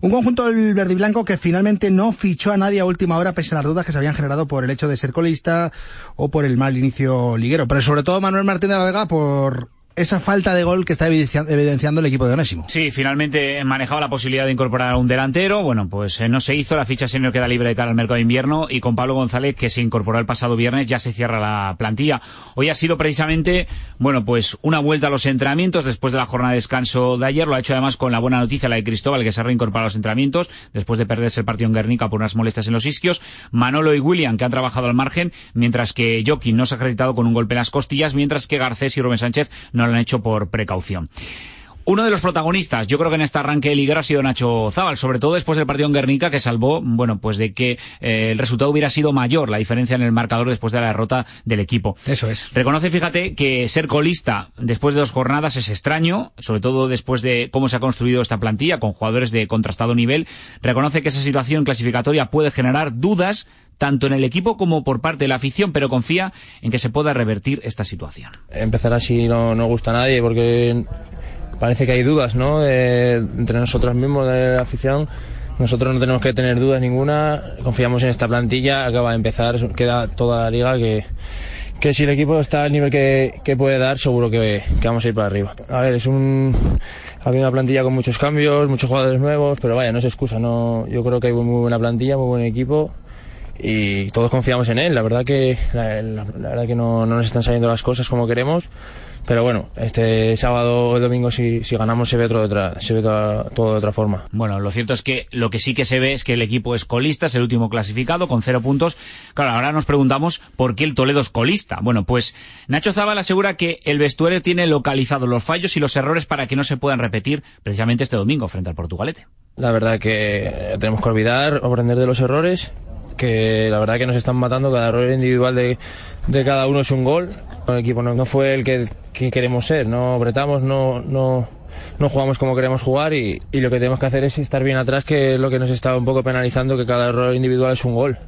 Un conjunto del verde y blanco que finalmente no fichó a nadie a última hora pese a las dudas que se habían generado por el hecho de ser colista o por el mal inicio liguero. Pero sobre todo Manuel Martín de la Vega por esa falta de gol que está evidenciando el equipo de Onésimo. Sí, finalmente manejaba la posibilidad de incorporar a un delantero. Bueno, pues eh, no se hizo. La ficha senior queda libre de cara al mercado de invierno y con Pablo González, que se incorporó el pasado viernes, ya se cierra la plantilla. Hoy ha sido precisamente, bueno, pues una vuelta a los entrenamientos después de la jornada de descanso de ayer. Lo ha hecho además con la buena noticia, la de Cristóbal, que se ha reincorporado a los entrenamientos después de perderse el partido en Guernica por unas molestias en los isquios. Manolo y William, que han trabajado al margen, mientras que Joaquín no se ha acreditado con un golpe en las costillas, mientras que Garcés y Rubén Sánchez no lo han hecho por precaución. Uno de los protagonistas, yo creo que en este arranque de Liga ha sido Nacho Zabal, sobre todo después del partido en Guernica, que salvó, bueno, pues de que eh, el resultado hubiera sido mayor, la diferencia en el marcador después de la derrota del equipo. Eso es. Reconoce, fíjate, que ser colista después de dos jornadas es extraño, sobre todo después de cómo se ha construido esta plantilla, con jugadores de contrastado nivel. Reconoce que esa situación clasificatoria puede generar dudas tanto en el equipo como por parte de la afición, pero confía en que se pueda revertir esta situación. Empezar así no, no gusta a nadie porque parece que hay dudas ¿no? entre nosotros mismos de la afición. Nosotros no tenemos que tener dudas ninguna, confiamos en esta plantilla, acaba de empezar, queda toda la liga que, que si el equipo está al nivel que, que puede dar, seguro que, que, vamos a ir para arriba. A ver, es un, ha habido una plantilla con muchos cambios, muchos jugadores nuevos, pero vaya, no es excusa, no, yo creo que hay muy buena plantilla, muy buen equipo y todos confiamos en él. La verdad que, la, verdad que no, no nos están saliendo las cosas como queremos pero bueno, este sábado o domingo si, si ganamos se ve, otro de otra, se ve toda, todo de otra forma. Bueno, lo cierto es que lo que sí que se ve es que el equipo es colista, es el último clasificado con cero puntos. Claro, ahora nos preguntamos por qué el Toledo es colista. Bueno, pues Nacho Zabal asegura que el vestuario tiene localizados los fallos y los errores para que no se puedan repetir precisamente este domingo frente al Portugalete. La verdad que tenemos que olvidar, aprender de los errores que la verdad que nos están matando, cada error individual de, de cada uno es un gol. El equipo no, no fue el que, que, queremos ser, no apretamos, no, no, no jugamos como queremos jugar y, y, lo que tenemos que hacer es estar bien atrás, que es lo que nos está un poco penalizando, que cada error individual es un gol.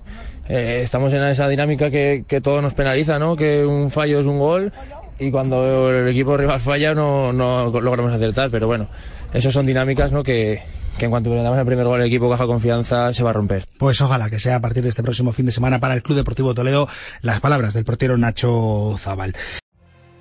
Eh, estamos en esa dinámica que, que todo nos penaliza, ¿no? que un fallo es un gol y cuando el equipo rival falla no, no logramos acertar, pero bueno, esas son dinámicas ¿no? que, que en cuanto damos el primer gol el equipo baja confianza se va a romper. Pues ojalá que sea a partir de este próximo fin de semana para el Club Deportivo Toledo las palabras del portero Nacho Zabal.